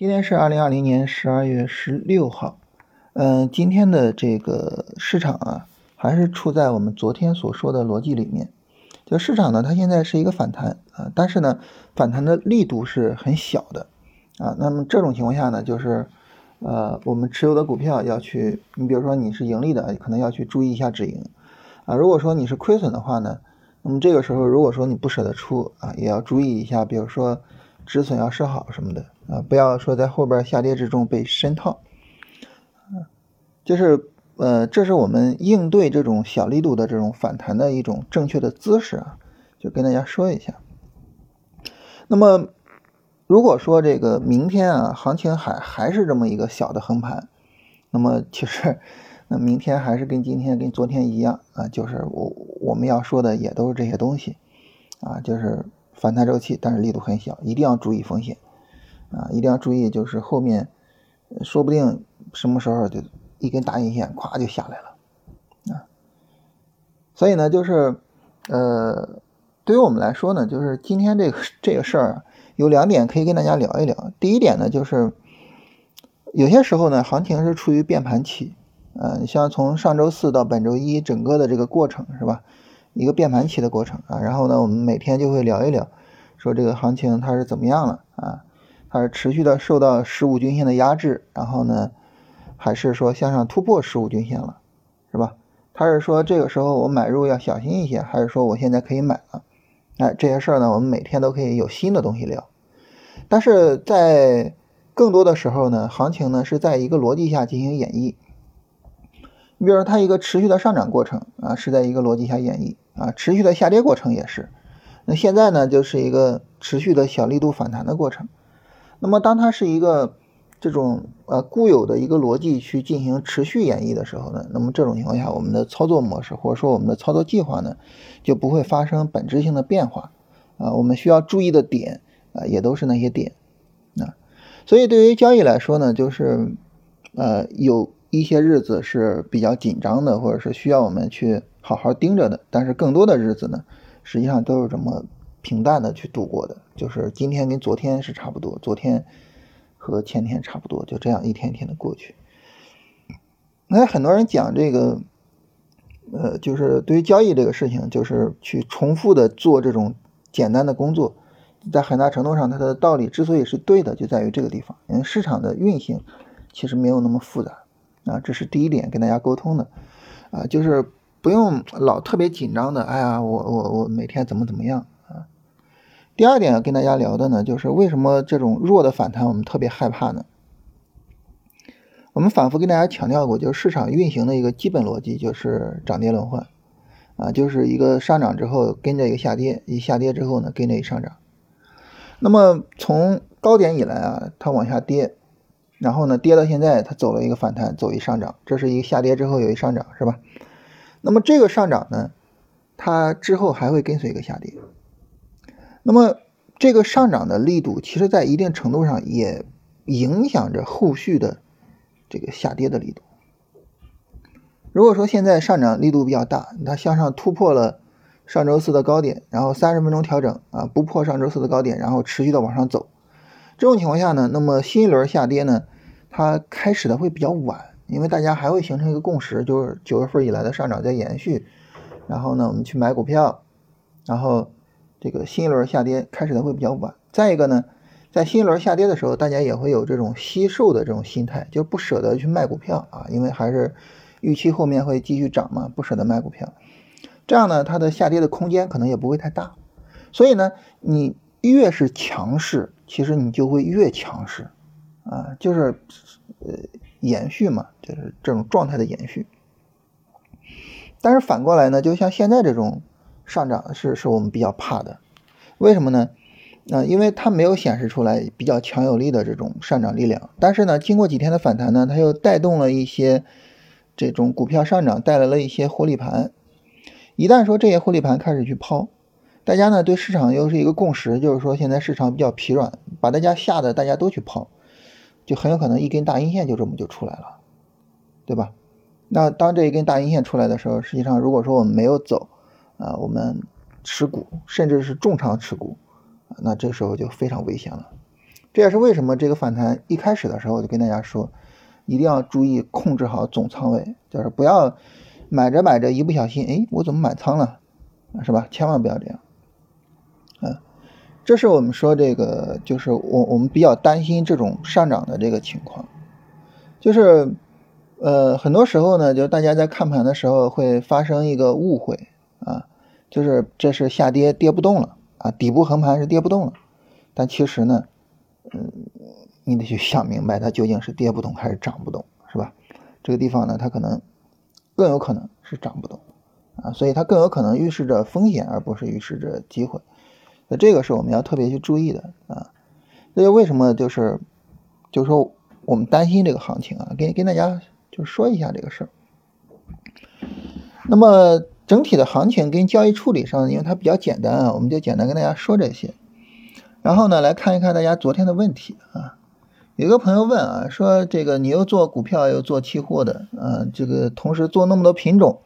今天是二零二零年十二月十六号，嗯，今天的这个市场啊，还是处在我们昨天所说的逻辑里面。就市场呢，它现在是一个反弹啊，但是呢，反弹的力度是很小的啊。那么这种情况下呢，就是呃，我们持有的股票要去，你比如说你是盈利的，可能要去注意一下止盈啊。如果说你是亏损的话呢，那么这个时候如果说你不舍得出啊，也要注意一下，比如说止损要设好什么的。啊，不要说在后边下跌之中被深套，就是呃，这是我们应对这种小力度的这种反弹的一种正确的姿势啊，就跟大家说一下。那么如果说这个明天啊，行情还还是这么一个小的横盘，那么其实那明天还是跟今天跟昨天一样啊，就是我我们要说的也都是这些东西啊，就是反弹周期，但是力度很小，一定要注意风险。啊，一定要注意，就是后面说不定什么时候就一根大阴线，咵就下来了啊。所以呢，就是呃，对于我们来说呢，就是今天这个这个事儿有两点可以跟大家聊一聊。第一点呢，就是有些时候呢，行情是处于变盘期，呃，像从上周四到本周一整个的这个过程是吧，一个变盘期的过程啊。然后呢，我们每天就会聊一聊，说这个行情它是怎么样了啊。它是持续的受到十五均线的压制，然后呢，还是说向上突破十五均线了，是吧？他是说这个时候我买入要小心一些，还是说我现在可以买了？哎，这些事儿呢，我们每天都可以有新的东西聊。但是在更多的时候呢，行情呢是在一个逻辑下进行演绎。你比如说它一个持续的上涨过程啊，是在一个逻辑下演绎啊，持续的下跌过程也是。那现在呢，就是一个持续的小力度反弹的过程。那么，当它是一个这种呃固有的一个逻辑去进行持续演绎的时候呢，那么这种情况下，我们的操作模式或者说我们的操作计划呢，就不会发生本质性的变化啊。我们需要注意的点啊，也都是那些点啊。所以，对于交易来说呢，就是呃有一些日子是比较紧张的，或者是需要我们去好好盯着的。但是，更多的日子呢，实际上都是这么。平淡的去度过的，就是今天跟昨天是差不多，昨天和前天差不多，就这样一天一天的过去。那很多人讲这个，呃，就是对于交易这个事情，就是去重复的做这种简单的工作，在很大程度上，它的道理之所以是对的，就在于这个地方，因为市场的运行其实没有那么复杂啊，这是第一点跟大家沟通的啊，就是不用老特别紧张的，哎呀，我我我每天怎么怎么样。第二点要跟大家聊的呢，就是为什么这种弱的反弹我们特别害怕呢？我们反复跟大家强调过，就是市场运行的一个基本逻辑就是涨跌轮换，啊，就是一个上涨之后跟着一个下跌，一下跌之后呢跟着一上涨。那么从高点以来啊，它往下跌，然后呢跌到现在，它走了一个反弹，走一上涨，这是一个下跌之后有一上涨，是吧？那么这个上涨呢，它之后还会跟随一个下跌。那么这个上涨的力度，其实在一定程度上也影响着后续的这个下跌的力度。如果说现在上涨力度比较大，它向上突破了上周四的高点，然后三十分钟调整啊，不破上周四的高点，然后持续的往上走，这种情况下呢，那么新一轮下跌呢，它开始的会比较晚，因为大家还会形成一个共识，就是九月份以来的上涨在延续，然后呢，我们去买股票，然后。这个新一轮下跌开始的会比较晚，再一个呢，在新一轮下跌的时候，大家也会有这种惜售的这种心态，就不舍得去卖股票啊，因为还是预期后面会继续涨嘛，不舍得卖股票，这样呢，它的下跌的空间可能也不会太大，所以呢，你越是强势，其实你就会越强势啊，就是呃延续嘛，就是这种状态的延续。但是反过来呢，就像现在这种。上涨是是我们比较怕的，为什么呢？啊，因为它没有显示出来比较强有力的这种上涨力量。但是呢，经过几天的反弹呢，它又带动了一些这种股票上涨，带来了一些获利盘。一旦说这些获利盘开始去抛，大家呢对市场又是一个共识，就是说现在市场比较疲软，把大家吓得大家都去抛，就很有可能一根大阴线就这么就出来了，对吧？那当这一根大阴线出来的时候，实际上如果说我们没有走，啊，我们持股，甚至是重仓持股，那这时候就非常危险了。这也是为什么这个反弹一开始的时候我就跟大家说，一定要注意控制好总仓位，就是不要买着买着一不小心，哎，我怎么满仓了，是吧？千万不要这样。啊，这是我们说这个，就是我我们比较担心这种上涨的这个情况，就是呃，很多时候呢，就大家在看盘的时候会发生一个误会，就是这是下跌跌不动了啊，底部横盘是跌不动了，但其实呢。嗯，你得去想明白，它究竟是跌不动还是涨不动，是吧？这个地方呢，它可能更有可能是涨不动啊，所以它更有可能预示着风险，而不是预示着机会。那这个是我们要特别去注意的啊。那就为什么就是就是说我们担心这个行情啊？跟跟大家就说一下这个事儿。那么整体的行情跟交易处理上，因为它比较简单啊，我们就简单跟大家说这些。然后呢，来看一看大家昨天的问题啊。有个朋友问啊，说这个你又做股票又做期货的，啊，这个同时做那么多品种，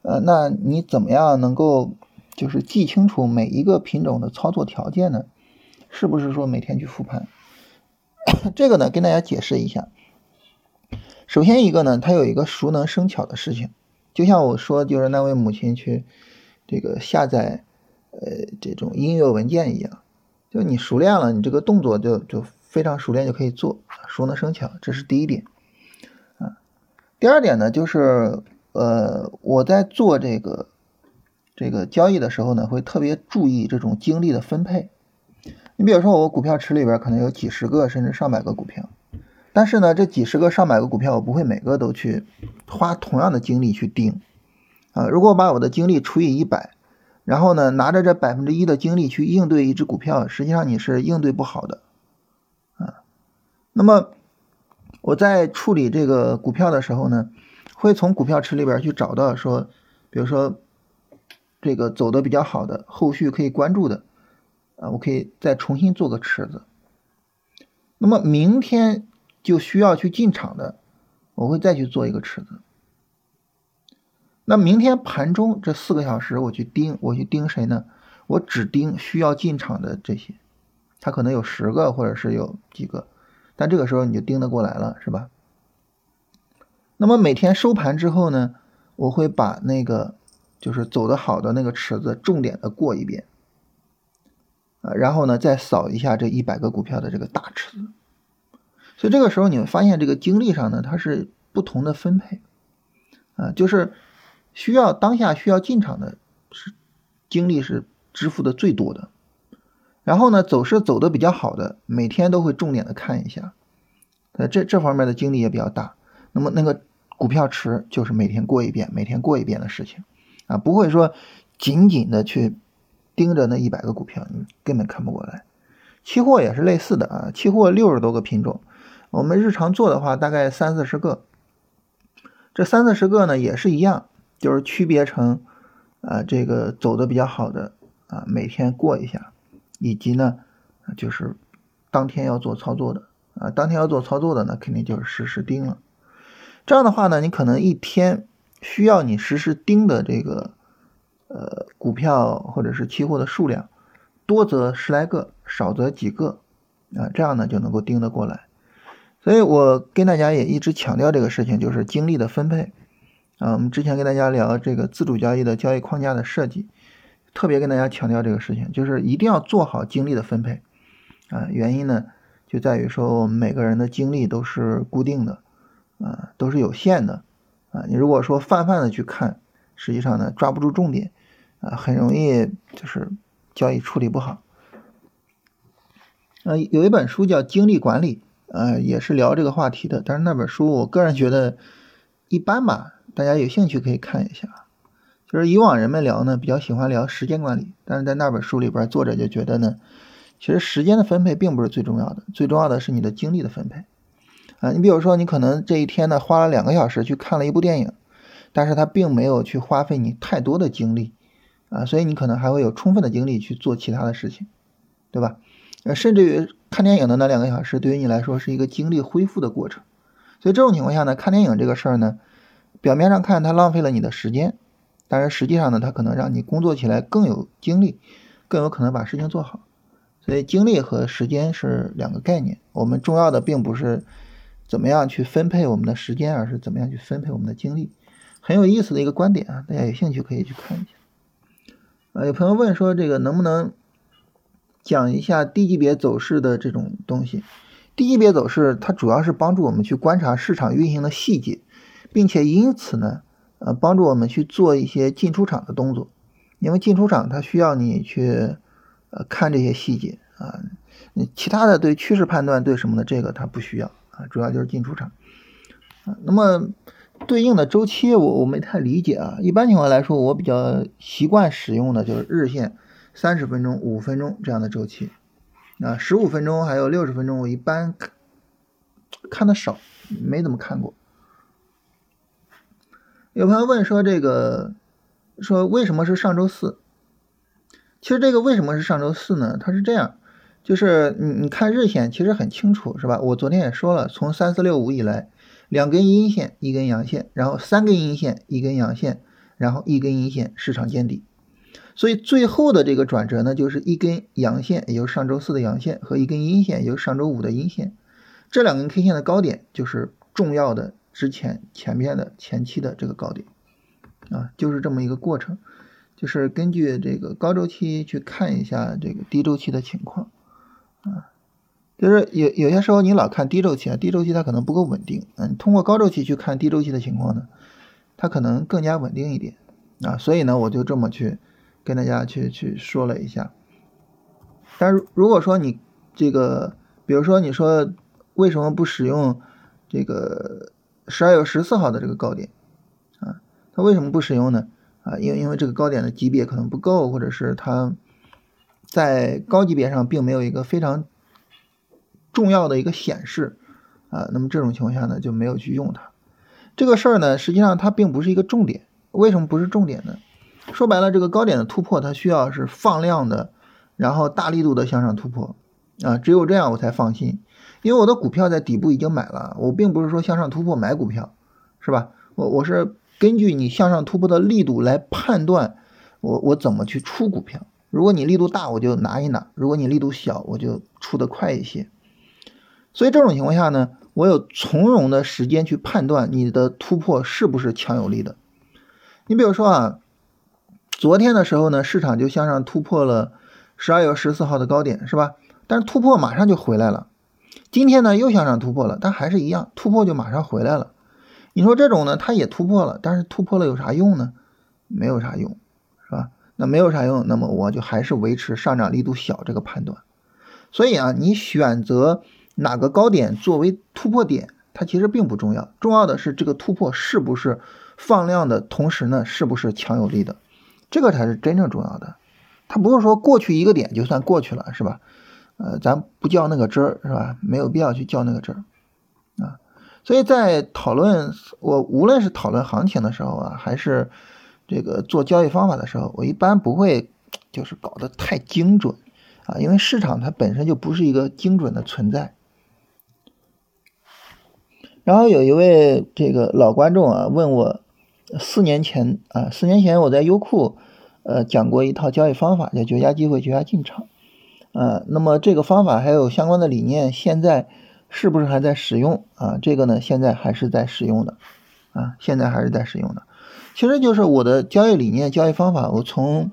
呃，那你怎么样能够就是记清楚每一个品种的操作条件呢？是不是说每天去复盘？这个呢，跟大家解释一下。首先一个呢，它有一个熟能生巧的事情，就像我说，就是那位母亲去这个下载呃这种音乐文件一样。就你熟练了，你这个动作就就非常熟练，就可以做，熟能生巧，这是第一点啊。第二点呢，就是呃，我在做这个这个交易的时候呢，会特别注意这种精力的分配。你比如说，我股票池里边可能有几十个甚至上百个股票，但是呢，这几十个上百个股票，我不会每个都去花同样的精力去盯啊。如果把我的精力除以一百。然后呢，拿着这百分之一的精力去应对一只股票，实际上你是应对不好的，啊。那么我在处理这个股票的时候呢，会从股票池里边去找到说，比如说这个走的比较好的，后续可以关注的，啊，我可以再重新做个池子。那么明天就需要去进场的，我会再去做一个池子。那明天盘中这四个小时，我去盯，我去盯谁呢？我只盯需要进场的这些，它可能有十个或者是有几个，但这个时候你就盯得过来了，是吧？那么每天收盘之后呢，我会把那个就是走的好的那个池子重点的过一遍，啊，然后呢再扫一下这一百个股票的这个大池子，所以这个时候你会发现这个精力上呢，它是不同的分配，啊，就是。需要当下需要进场的是精力是支付的最多的，然后呢走势走的比较好的，每天都会重点的看一下，呃这这方面的精力也比较大。那么那个股票池就是每天过一遍，每天过一遍的事情啊，不会说紧紧的去盯着那一百个股票，你根本看不过来。期货也是类似的啊，期货六十多个品种，我们日常做的话大概三四十个，这三四十个呢也是一样。就是区别成，啊，这个走的比较好的啊，每天过一下，以及呢，就是当天要做操作的啊，当天要做操作的呢，肯定就是实时盯了。这样的话呢，你可能一天需要你实时盯的这个呃股票或者是期货的数量，多则十来个，少则几个啊，这样呢就能够盯得过来。所以我跟大家也一直强调这个事情，就是精力的分配。啊，我们之前跟大家聊这个自主交易的交易框架的设计，特别跟大家强调这个事情，就是一定要做好精力的分配。啊，原因呢就在于说我们每个人的精力都是固定的，啊，都是有限的。啊，你如果说泛泛的去看，实际上呢抓不住重点，啊，很容易就是交易处理不好。呃，有一本书叫《精力管理》，呃，也是聊这个话题的，但是那本书我个人觉得一般吧。大家有兴趣可以看一下，就是以往人们聊呢比较喜欢聊时间管理，但是在那本书里边作者就觉得呢，其实时间的分配并不是最重要的，最重要的是你的精力的分配啊。你比如说你可能这一天呢花了两个小时去看了一部电影，但是他并没有去花费你太多的精力啊，所以你可能还会有充分的精力去做其他的事情，对吧？呃，甚至于看电影的那两个小时对于你来说是一个精力恢复的过程，所以这种情况下呢，看电影这个事儿呢。表面上看，它浪费了你的时间，但是实际上呢，它可能让你工作起来更有精力，更有可能把事情做好。所以精力和时间是两个概念。我们重要的并不是怎么样去分配我们的时间，而是怎么样去分配我们的精力。很有意思的一个观点啊，大家有兴趣可以去看一下。啊，有朋友问说，这个能不能讲一下低级别走势的这种东西？低级别走势它主要是帮助我们去观察市场运行的细节，并且因此呢，呃，帮助我们去做一些进出场的动作。因为进出场它需要你去呃看这些细节啊，你其他的对趋势判断对什么的这个它不需要啊，主要就是进出场啊。那么。对应的周期我我没太理解啊，一般情况来说，我比较习惯使用的就是日线三十分钟、五分钟这样的周期啊，十五分钟还有六十分钟，我一般看的少，没怎么看过。有朋友问说这个说为什么是上周四？其实这个为什么是上周四呢？它是这样，就是你你看日线其实很清楚是吧？我昨天也说了，从三四六五以来。两根阴线，一根阳线，然后三根阴线，一根阳线，然后一根阴线，市场见底。所以最后的这个转折呢，就是一根阳线，也就是上周四的阳线，和一根阴线，也就是上周五的阴线。这两根 K 线的高点，就是重要的之前前面的前期的这个高点啊，就是这么一个过程，就是根据这个高周期去看一下这个低周期的情况啊。就是有有些时候你老看低周期啊，低周期它可能不够稳定，嗯，通过高周期去看低周期的情况呢，它可能更加稳定一点啊，所以呢，我就这么去跟大家去去说了一下。但是如果说你这个，比如说你说为什么不使用这个十二月十四号的这个高点啊？它为什么不使用呢？啊，因为因为这个高点的级别可能不够，或者是它在高级别上并没有一个非常。重要的一个显示啊，那么这种情况下呢就没有去用它。这个事儿呢，实际上它并不是一个重点。为什么不是重点呢？说白了，这个高点的突破它需要是放量的，然后大力度的向上突破啊，只有这样我才放心。因为我的股票在底部已经买了，我并不是说向上突破买股票，是吧？我我是根据你向上突破的力度来判断我我怎么去出股票。如果你力度大，我就拿一拿；如果你力度小，我就出的快一些。所以这种情况下呢，我有从容的时间去判断你的突破是不是强有力的。你比如说啊，昨天的时候呢，市场就向上突破了十二月十四号的高点，是吧？但是突破马上就回来了。今天呢又向上突破了，但还是一样，突破就马上回来了。你说这种呢，它也突破了，但是突破了有啥用呢？没有啥用，是吧？那没有啥用，那么我就还是维持上涨力度小这个判断。所以啊，你选择。哪个高点作为突破点，它其实并不重要，重要的是这个突破是不是放量的同时呢，是不是强有力的，这个才是真正重要的。它不是说过去一个点就算过去了，是吧？呃，咱不较那个真儿，是吧？没有必要去较那个真儿啊。所以在讨论我无论是讨论行情的时候啊，还是这个做交易方法的时候，我一般不会就是搞得太精准啊，因为市场它本身就不是一个精准的存在。然后有一位这个老观众啊问我，四年前啊，四年前我在优酷，呃讲过一套交易方法，叫绝佳机会绝佳进场，呃，那么这个方法还有相关的理念，现在是不是还在使用啊？这个呢，现在还是在使用的，啊，现在还是在使用的。其实就是我的交易理念、交易方法，我从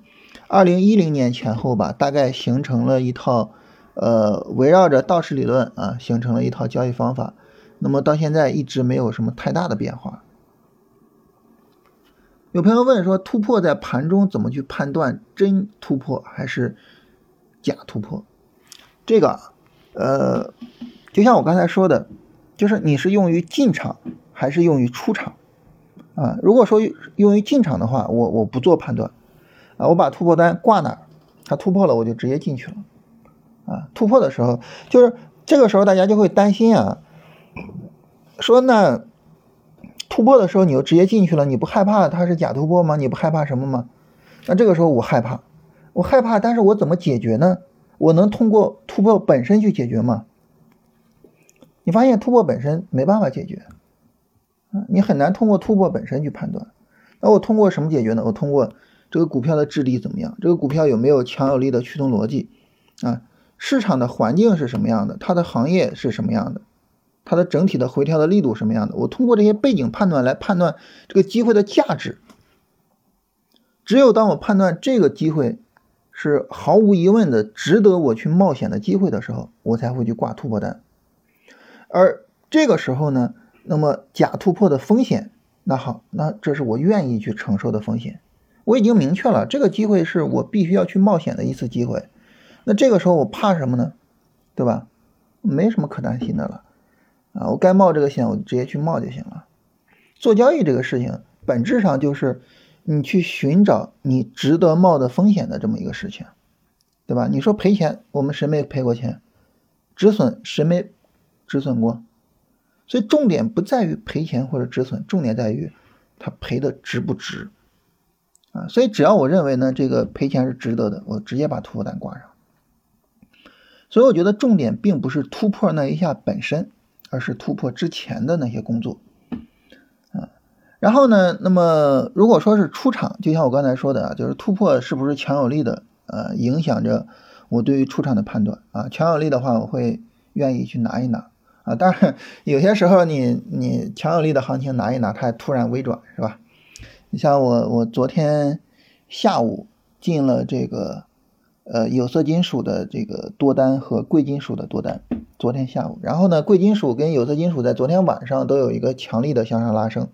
二零一零年前后吧，大概形成了一套，呃，围绕着道氏理论啊，形成了一套交易方法。那么到现在一直没有什么太大的变化。有朋友问说，突破在盘中怎么去判断真突破还是假突破？这个，呃，就像我刚才说的，就是你是用于进场还是用于出场啊？如果说用于进场的话，我我不做判断啊，我把突破单挂那，它突破了我就直接进去了啊。突破的时候，就是这个时候大家就会担心啊。说那突破的时候你就直接进去了，你不害怕它是假突破吗？你不害怕什么吗？那这个时候我害怕，我害怕，但是我怎么解决呢？我能通过突破本身去解决吗？你发现突破本身没办法解决，你很难通过突破本身去判断。那我通过什么解决呢？我通过这个股票的质地怎么样？这个股票有没有强有力的驱动逻辑？啊，市场的环境是什么样的，它的行业是什么样的，它的整体的回调的力度什么样的，我通过这些背景判断来判断这个机会的价值。只有当我判断这个机会是毫无疑问的值得我去冒险的机会的时候，我才会去挂突破单。而这个时候呢，那么假突破的风险，那好，那这是我愿意去承受的风险。我已经明确了，这个机会是我必须要去冒险的一次机会。那这个时候我怕什么呢？对吧？没什么可担心的了啊！我该冒这个险，我直接去冒就行了。做交易这个事情，本质上就是你去寻找你值得冒的风险的这么一个事情，对吧？你说赔钱，我们谁没赔过钱？止损谁没止损过？所以重点不在于赔钱或者止损，重点在于它赔的值不值啊！所以只要我认为呢，这个赔钱是值得的，我直接把突破单挂上。所以我觉得重点并不是突破那一下本身，而是突破之前的那些工作啊。然后呢，那么如果说是出场，就像我刚才说的啊，就是突破是不是强有力的，呃，影响着我对于出场的判断啊。强有力的话，我会愿意去拿一拿。啊，当然有些时候你你强有力的行情拿一拿，它突然微转是吧？你像我我昨天下午进了这个呃有色金属的这个多单和贵金属的多单，昨天下午，然后呢贵金属跟有色金属在昨天晚上都有一个强力的向上拉升，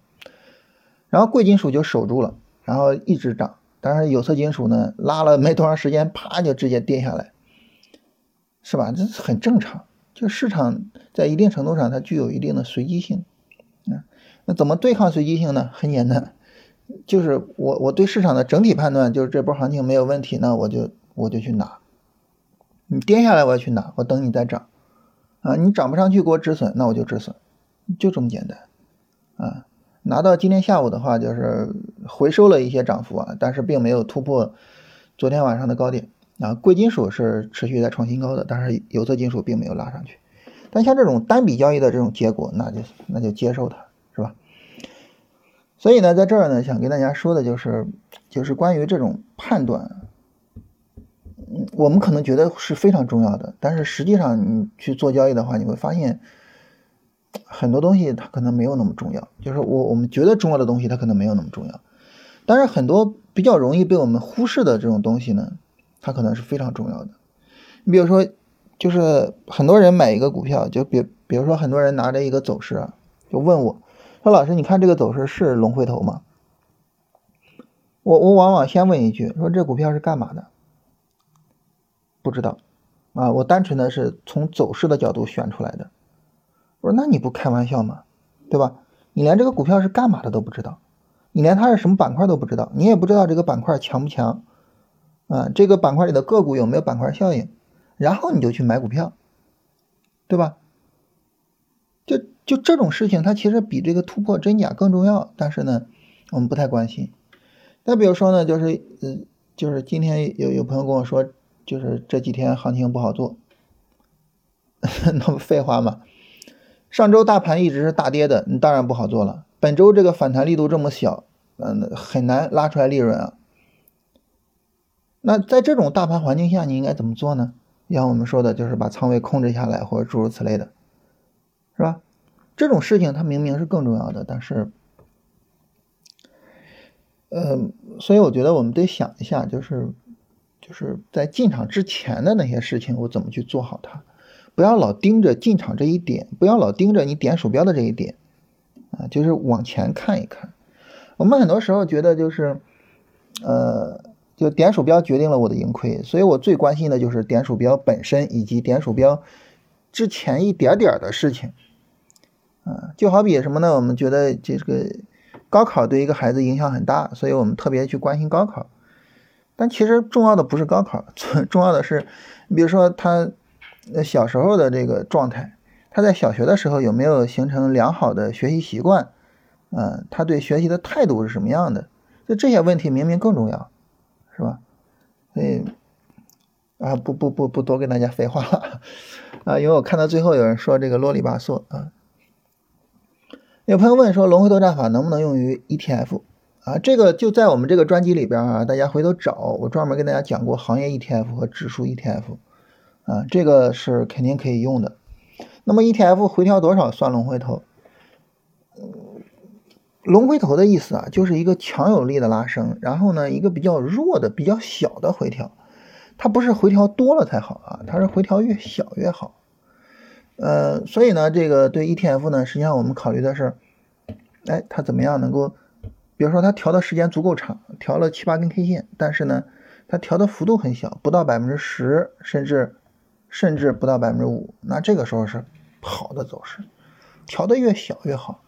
然后贵金属就守住了，然后一直涨，但是有色金属呢拉了没多长时间，啪就直接跌下来，是吧？这很正常。就市场在一定程度上，它具有一定的随机性，啊，那怎么对抗随机性呢？很简单，就是我我对市场的整体判断就是这波行情没有问题，那我就我就去拿，你跌下来我要去拿，我等你再涨，啊，你涨不上去给我止损，那我就止损，就这么简单，啊，拿到今天下午的话就是回收了一些涨幅啊，但是并没有突破昨天晚上的高点。啊，贵金属是持续在创新高的，但是有色金属并没有拉上去。但像这种单笔交易的这种结果，那就那就接受它，是吧？所以呢，在这儿呢，想跟大家说的就是，就是关于这种判断，我们可能觉得是非常重要的，但是实际上你去做交易的话，你会发现很多东西它可能没有那么重要。就是我我们觉得重要的东西，它可能没有那么重要。但是很多比较容易被我们忽视的这种东西呢？它可能是非常重要的。你比如说，就是很多人买一个股票，就比比如说很多人拿着一个走势，就问我，说老师，你看这个走势是龙回头吗？我我往往先问一句，说这股票是干嘛的？不知道啊，我单纯的是从走势的角度选出来的。我说那你不开玩笑吗？对吧？你连这个股票是干嘛的都不知道，你连它是什么板块都不知道，你也不知道这个板块强不强。啊，这个板块里的个股有没有板块效应？然后你就去买股票，对吧？就就这种事情，它其实比这个突破真假更重要。但是呢，我们不太关心。再比如说呢，就是呃，就是今天有有朋友跟我说，就是这几天行情不好做，那不废话吗？上周大盘一直是大跌的，你当然不好做了。本周这个反弹力度这么小，嗯，很难拉出来利润啊。那在这种大盘环境下，你应该怎么做呢？像我们说的，就是把仓位控制下来，或者诸如此类的，是吧？这种事情它明明是更重要的，但是，呃，所以我觉得我们得想一下，就是就是在进场之前的那些事情，我怎么去做好它？不要老盯着进场这一点，不要老盯着你点鼠标的这一点，啊，就是往前看一看。我们很多时候觉得就是，呃。就点鼠标决定了我的盈亏，所以我最关心的就是点鼠标本身以及点鼠标之前一点点的事情。啊，就好比什么呢？我们觉得这个高考对一个孩子影响很大，所以我们特别去关心高考。但其实重要的不是高考，重要的是，你比如说他小时候的这个状态，他在小学的时候有没有形成良好的学习习惯？嗯，他对学习的态度是什么样的？就这些问题明明更重要。是吧？所以啊，不不不不多跟大家废话了 啊，因为我看到最后有人说这个啰里吧嗦啊。有朋友问说龙回头战法能不能用于 ETF 啊？这个就在我们这个专辑里边啊，大家回头找，我专门跟大家讲过行业 ETF 和指数 ETF 啊，这个是肯定可以用的。那么 ETF 回调多少算龙回头？龙回头的意思啊，就是一个强有力的拉升，然后呢，一个比较弱的、比较小的回调，它不是回调多了才好啊，它是回调越小越好。呃，所以呢，这个对 ETF 呢，实际上我们考虑的是，哎，它怎么样能够，比如说它调的时间足够长，调了七八根 K 线，但是呢，它调的幅度很小，不到百分之十，甚至甚至不到百分之五，那这个时候是好的走势，调的越小越好。